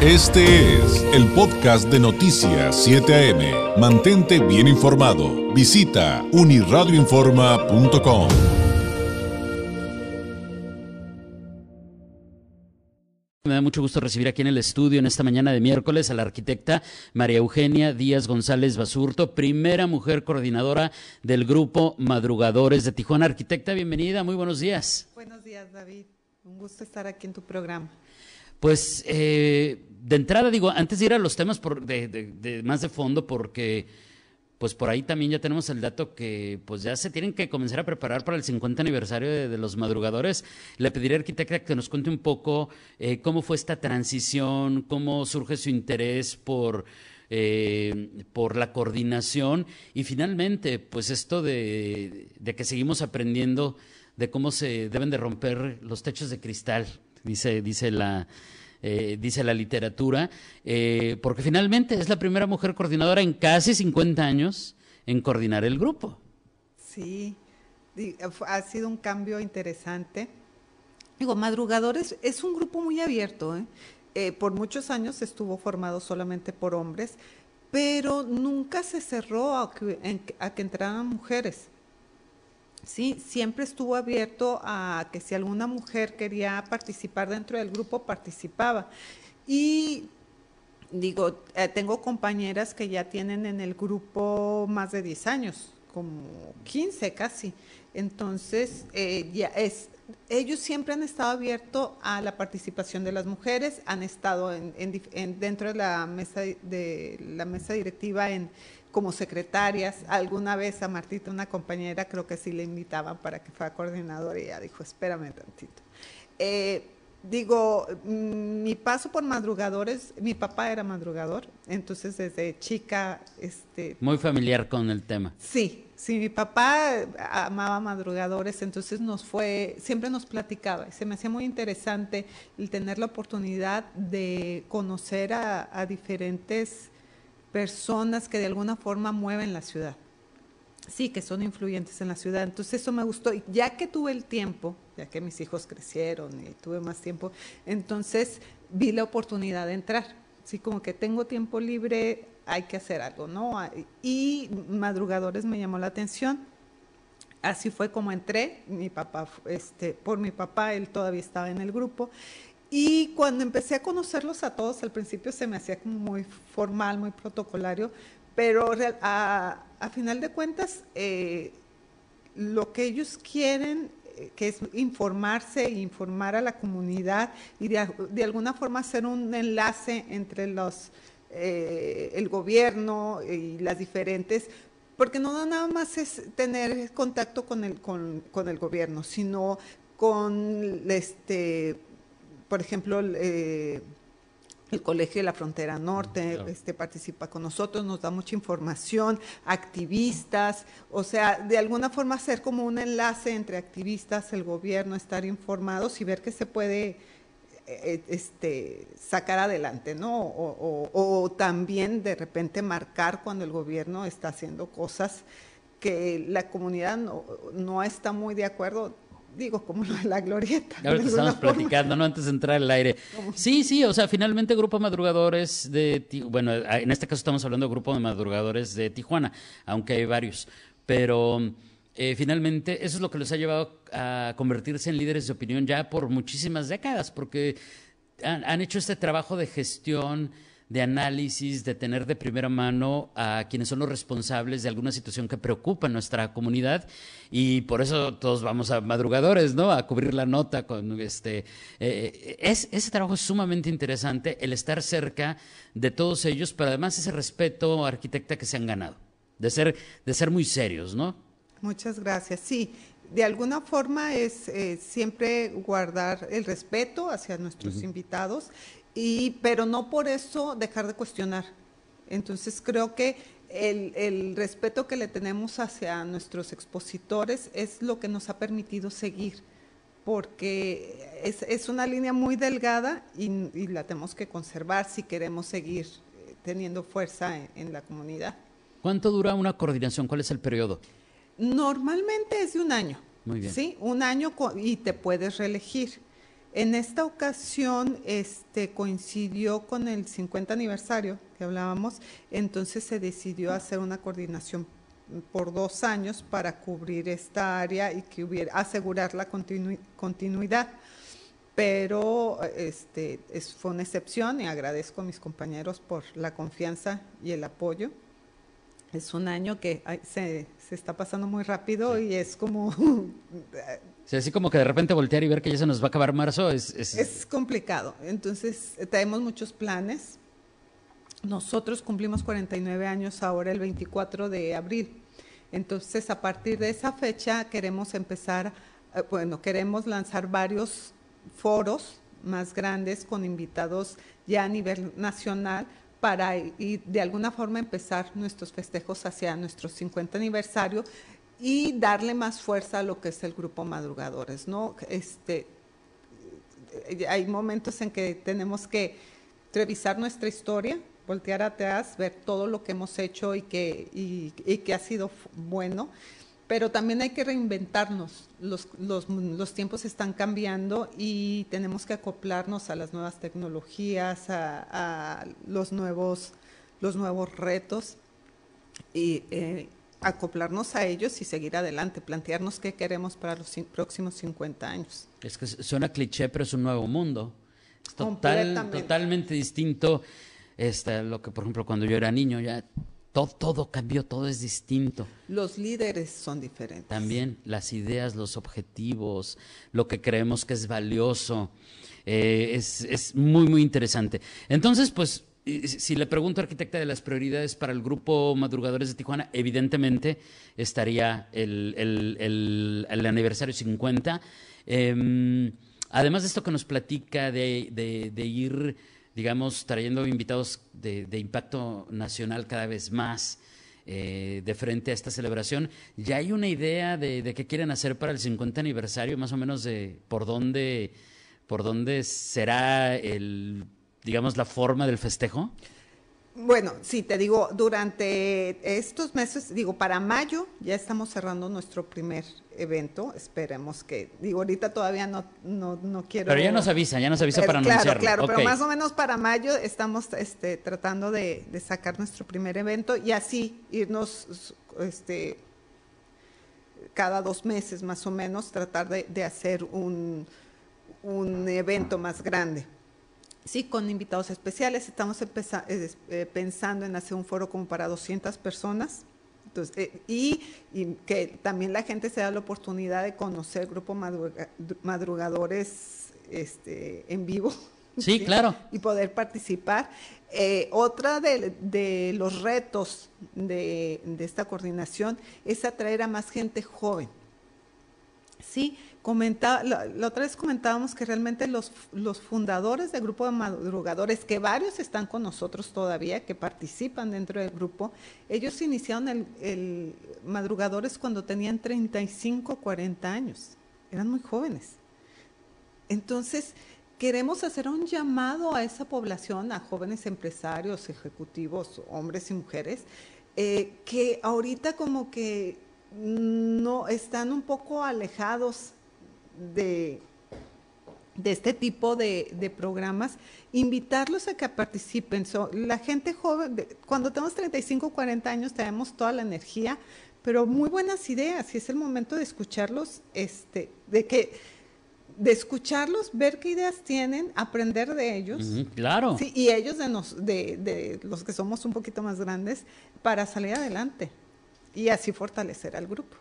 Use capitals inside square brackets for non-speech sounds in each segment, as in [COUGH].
Este es el podcast de Noticias 7 AM. Mantente bien informado. Visita uniradioinforma.com. Me da mucho gusto recibir aquí en el estudio en esta mañana de miércoles a la arquitecta María Eugenia Díaz González Basurto, primera mujer coordinadora del grupo Madrugadores de Tijuana. Arquitecta, bienvenida, muy buenos días. Buenos días, David. Un gusto estar aquí en tu programa. Pues eh, de entrada digo, antes de ir a los temas por, de, más de fondo, porque pues por ahí también ya tenemos el dato que pues ya se tienen que comenzar a preparar para el 50 aniversario de, los madrugadores. Le pediré al arquitecta que nos cuente un poco eh, cómo fue esta transición, cómo surge su interés por, eh, por la coordinación y finalmente pues esto de, de que seguimos aprendiendo de cómo se deben de romper los techos de cristal, dice, dice la eh, dice la literatura, eh, porque finalmente es la primera mujer coordinadora en casi 50 años en coordinar el grupo. Sí, ha sido un cambio interesante. Digo, Madrugadores es un grupo muy abierto. ¿eh? por muchos años estuvo formado solamente por hombres, pero nunca se cerró a que entraran mujeres. Sí, siempre estuvo abierto a que si alguna mujer quería participar dentro del grupo, participaba. Y digo, eh, tengo compañeras que ya tienen en el grupo más de 10 años, como 15 casi. Entonces, eh, ya es, ellos siempre han estado abiertos a la participación de las mujeres, han estado en, dentro de la mesa de la mesa directiva en como secretarias. Alguna vez a Martita, una compañera, creo que sí le invitaban para que fuera coordinadora y ella dijo, espérame tantito. Eh, digo, mm, mi paso por madrugadores, mi papá era madrugador, entonces desde chica... este Muy familiar con el tema. Sí, sí, mi papá amaba madrugadores, entonces nos fue, siempre nos platicaba, se me hacía muy interesante el tener la oportunidad de conocer a, a diferentes personas que de alguna forma mueven la ciudad. Sí, que son influyentes en la ciudad. Entonces eso me gustó. Ya que tuve el tiempo, ya que mis hijos crecieron y tuve más tiempo, entonces vi la oportunidad de entrar. Sí, como que tengo tiempo libre, hay que hacer algo, ¿no? Y madrugadores me llamó la atención. Así fue como entré. Mi papá, este, por mi papá, él todavía estaba en el grupo. Y cuando empecé a conocerlos a todos, al principio se me hacía como muy formal, muy protocolario, pero a, final de cuentas, eh, lo que ellos quieren, eh, que es informarse e informar a la comunidad y de, alguna forma hacer un enlace entre los, eh, el gobierno y las diferentes, porque no nada más es tener contacto con el, con, con el gobierno, sino con este por ejemplo, eh, el Colegio de la Frontera Norte este, participa con nosotros, nos da mucha información, activistas, o sea, de alguna forma hacer como un enlace entre activistas, el gobierno, estar informados y ver qué se puede eh, este, sacar adelante, ¿no? O, también de repente marcar cuando el gobierno está haciendo cosas que la comunidad no, no está muy de acuerdo, digo, como lo [LAUGHS] de la glorieta. Ahora estamos platicando, ¿no? Antes de entrar al aire. Sí, sí, o sea, finalmente Grupo Madrugadores de, bueno, en este caso estamos hablando de Grupo de Madrugadores de Tijuana, aunque hay varios, pero eh, finalmente eso es lo que los ha llevado a convertirse en líderes de opinión ya por muchísimas décadas, porque han hecho este trabajo de gestión, de análisis, de tener de primera mano a quienes son los responsables de alguna situación que preocupa a nuestra comunidad y por eso todos vamos a madrugadores, ¿no? A cubrir la nota con este. Eh, es, ese trabajo es sumamente interesante, el estar cerca de todos ellos, pero además ese respeto, arquitecta, que se han ganado, de ser, de ser muy serios, ¿no? Muchas gracias. Sí, de alguna forma es eh, siempre guardar el respeto hacia nuestros invitados y, pero no por eso dejar de cuestionar. Entonces creo que el, el, respeto que le tenemos hacia nuestros expositores es lo que nos ha permitido seguir, porque es, es una línea muy delgada y, la tenemos que conservar si queremos seguir eh, teniendo fuerza en, la comunidad. ¿Cuánto dura una coordinación? ¿Cuál es el periodo? Normalmente es de un año. Muy bien. Sí, un año y te puedes reelegir. En esta ocasión este, coincidió con el 50 aniversario que hablábamos, entonces se decidió hacer una coordinación por dos años para cubrir esta área y que hubiera asegurar la continuidad. Pero este, es, fue una excepción y agradezco a mis compañeros por la confianza y el apoyo. Es un año que se, se, está pasando muy rápido y es como... Sí, así como que de repente voltear y ver que ya se nos va a acabar marzo es... Es, es complicado. Entonces, tenemos muchos planes nosotros cumplimos 49 años ahora el 24 de abril. Entonces, a partir de esa fecha queremos empezar, eh, bueno, queremos lanzar varios foros más grandes con invitados ya a nivel nacional para y de alguna forma empezar nuestros festejos hacia nuestro 50 aniversario y darle más fuerza a lo que es el grupo madrugadores, ¿no? Este hay momentos en que tenemos que revisar nuestra historia, voltear atrás, ver todo lo que hemos hecho y que, y, que ha sido bueno, pero también hay que reinventarnos. Los, los, los, tiempos están cambiando y tenemos que acoplarnos a las nuevas tecnologías, a, a los, nuevos, los nuevos retos y eh, acoplarnos a ellos y seguir adelante, plantearnos qué queremos para los próximos 50 años. Es que suena cliché, pero es un nuevo mundo. Es total, totalmente distinto este, lo que, por ejemplo, cuando yo era niño, ya todo, todo cambió, todo es distinto. Los líderes son diferentes. También las ideas, los objetivos, lo que creemos que es valioso. Eh, es, es muy, muy interesante. Entonces, pues, si le pregunto, arquitecta, de las prioridades para el grupo Madrugadores de Tijuana, evidentemente estaría el, el, el, aniversario 50. Em, además de esto que nos platica de, de, de ir digamos, trayendo invitados de, impacto nacional cada vez más eh, de frente a esta celebración. ¿Ya hay una idea de, qué quieren hacer para el 50 aniversario, más o menos de por dónde, por dónde será el, digamos, la forma del festejo? Bueno, sí, te digo, durante estos meses, digo, para mayo ya estamos cerrando nuestro primer evento. Esperemos que, digo, ahorita todavía no, no, quiero. Pero ya nos avisa, ya nos avisa para anunciarlo. Claro, pero más o menos para mayo estamos este, tratando de, sacar nuestro primer evento y así irnos, este, cada dos meses más o menos, tratar de, hacer un, un evento más grande. Sí, con invitados especiales. Estamos eh, eh, pensando en hacer un foro como para 200 personas. Entonces, eh, y, que también la gente se da la oportunidad de conocer grupo madrugadores este, en vivo. [LAUGHS] Sí, claro. Y poder participar. otra de, los retos de, de, esta coordinación es atraer a más gente joven. Sí, Comenta, la, otra vez comentábamos que realmente los, fundadores del grupo de madrugadores, que varios están con nosotros todavía, que participan dentro del grupo, ellos iniciaron el, el madrugadores cuando tenían 35, 40 años, eran muy jóvenes. Entonces, queremos hacer un llamado a esa población, a jóvenes empresarios, ejecutivos, hombres y mujeres, eh, que ahorita como que no están un poco alejados de, de este tipo de, programas, invitarlos a que participen. la gente joven, cuando tenemos 35, 40 años, tenemos toda la energía, pero muy buenas ideas y es el momento de escucharlos, este, de que de escucharlos, ver qué ideas tienen, aprender de ellos. claro. y ellos de, nos, de, de los que somos un poquito más grandes para salir adelante y así fortalecer al grupo.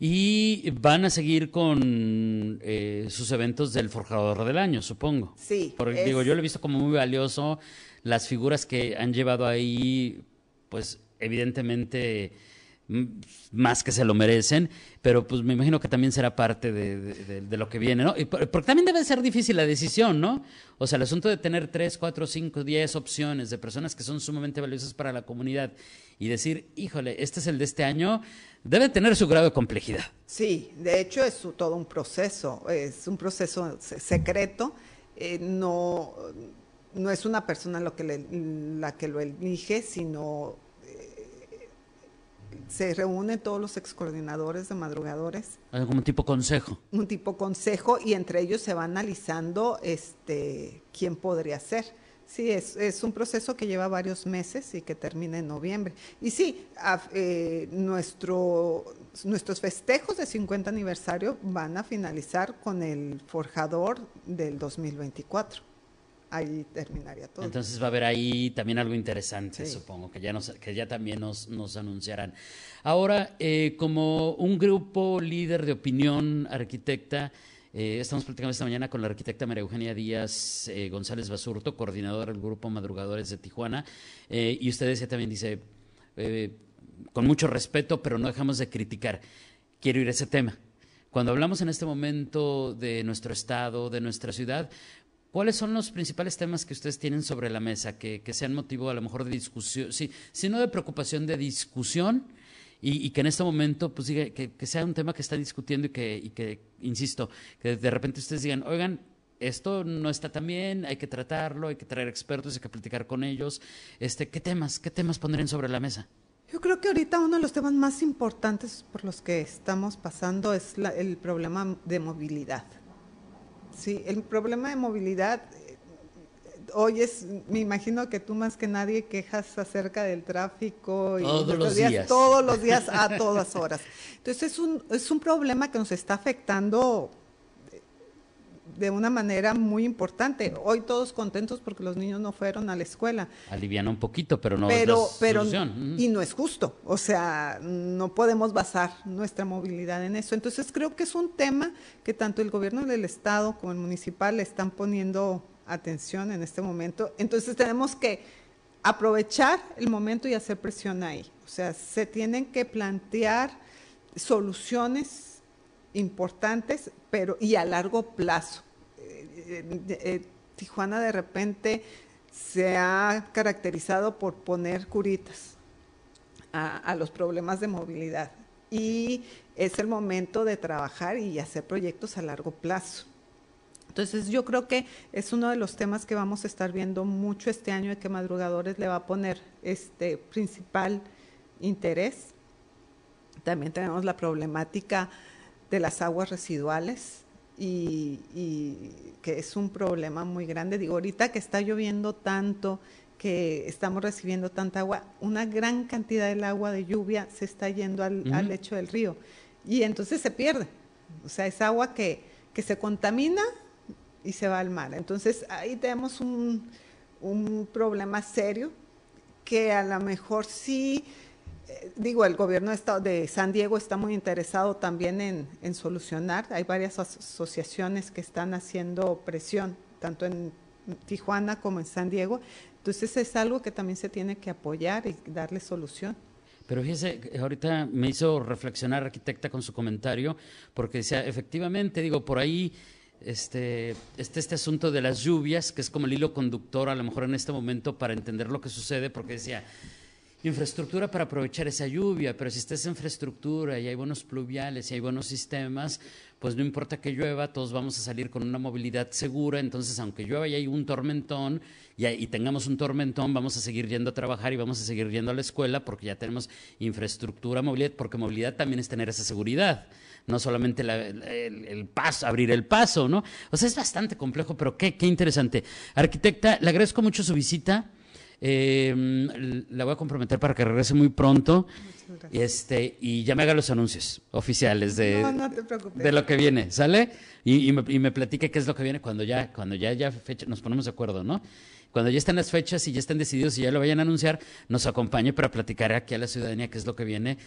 Y van a seguir con eh, sus eventos del Forjador del Año, supongo. Sí. Porque digo, yo lo he visto como muy valioso. Las figuras que han llevado ahí, pues evidentemente más que se lo merecen, pero pues me imagino que también será parte de, lo que viene, ¿no? porque también debe ser difícil la decisión, ¿no? O sea, el asunto de tener tres, cuatro, cinco, diez opciones de personas que son sumamente valiosas para la comunidad y decir, híjole, este es el de este año, debe tener su grado de complejidad. Sí, de hecho es todo un proceso, es un proceso secreto, eh, no, no es una persona lo que la que lo elige, sino se reúnen todos los excoordinadores de madrugadores. Un tipo consejo. Un tipo consejo y entre ellos se va analizando este, quién podría ser. Sí, es, es, un proceso que lleva varios meses y que termina en noviembre. Y sí, eh, nuestro, nuestros festejos de 50 aniversario van a finalizar con el forjador del 2024 ahí terminaría todo. Entonces va a haber ahí también algo interesante, supongo, que ya, nos, que ya también nos, nos anunciarán. Ahora, eh, como un grupo líder de opinión arquitecta, eh, estamos platicando esta mañana con la arquitecta María Eugenia Díaz eh, González Basurto, coordinadora del grupo Madrugadores de Tijuana, y usted decía también, dice, con mucho respeto, pero no dejamos de criticar. Quiero ir a ese tema. Cuando hablamos en este momento de nuestro estado, de nuestra ciudad, ¿Cuáles son los principales temas que ustedes tienen sobre la mesa que, sean motivo a lo mejor de discusión, sí, sino de preocupación, de discusión y, que en este momento pues diga, que, sea un tema que están discutiendo y que, y que, insisto, que de repente ustedes digan, oigan, esto no está tan bien, hay que tratarlo, hay que traer expertos, hay que platicar con ellos. Este, ¿Qué temas, qué temas pondrían sobre la mesa? Yo creo que ahorita uno de los temas más importantes por los que estamos pasando es el problema de movilidad. Sí, el problema de movilidad, eh, hoy es, me imagino que tú más que nadie quejas acerca del tráfico y todos los días, todos los días a [LAUGHS] todas horas. Entonces es un, es un problema que nos está afectando de una manera muy importante. Hoy todos contentos porque los niños no fueron a la escuela. Aliviana un poquito, pero no pero, es pero, Y no es justo. O sea, no podemos basar nuestra movilidad en eso. Entonces creo que es un tema que tanto el gobierno del estado como el municipal le están poniendo atención en este momento. Entonces tenemos que aprovechar el momento y hacer presión ahí. O sea, se tienen que plantear soluciones importantes, pero y a largo plazo. Eh, Tijuana de repente se ha caracterizado por poner curitas a, los problemas de movilidad y es el momento de trabajar y hacer proyectos a largo plazo. Entonces yo creo que es uno de los temas que vamos a estar viendo mucho este año y que Madrugadores le va a poner este principal interés. También tenemos la problemática de las aguas residuales y, que es un problema muy grande. Digo, ahorita que está lloviendo tanto, que estamos recibiendo tanta agua, una gran cantidad del agua de lluvia se está yendo al, lecho del río y entonces se pierde. O sea, es agua que, que se contamina y se va al mar. Entonces ahí tenemos un, un problema serio que a lo mejor sí digo, el gobierno de San Diego está muy interesado también en, solucionar. Hay varias asociaciones que están haciendo presión, tanto en Tijuana como en San Diego. Entonces es algo que también se tiene que apoyar y darle solución. Pero fíjese, ahorita me hizo reflexionar arquitecta con su comentario, porque decía, efectivamente, digo, por ahí este, este asunto de las lluvias, que es como el hilo conductor a lo mejor en este momento para entender lo que sucede, porque decía, infraestructura para aprovechar esa lluvia, pero si está esa infraestructura y hay buenos pluviales y hay buenos sistemas, pues no importa que llueva, todos vamos a salir con una movilidad segura, entonces aunque llueva y hay un tormentón y, tengamos un tormentón, vamos a seguir yendo a trabajar y vamos a seguir yendo a la escuela porque ya tenemos infraestructura, movilidad, porque movilidad también es tener esa seguridad no solamente el, paso, abrir el paso, ¿no? O sea, es bastante complejo, pero qué, qué interesante. Arquitecta, le agradezco mucho su visita. Eh, la voy a comprometer para que regrese muy pronto este, y ya me haga los anuncios oficiales de, de lo que viene, ¿sale? Y, me, platique qué es lo que viene cuando ya, cuando ya, ya fecha, nos ponemos de acuerdo, ¿no? Cuando ya estén las fechas y ya estén decididos y ya lo vayan a anunciar, nos acompañe para platicar aquí a la ciudadanía qué es lo que viene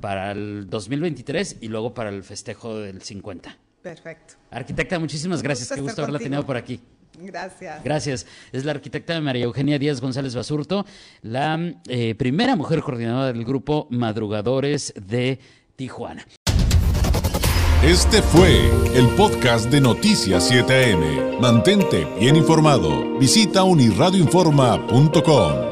para el 2023 y luego para el festejo del 50. Perfecto. Arquitecta, muchísimas gracias. Qué gusto haberla tenido por aquí. Gracias. Gracias. Es la arquitecta María Eugenia Díaz González Basurto, la eh, primera mujer coordinadora del grupo Madrugadores de Tijuana. Este fue el podcast de Noticias 7am. Mantente bien informado. Visita unirradioinforma.com.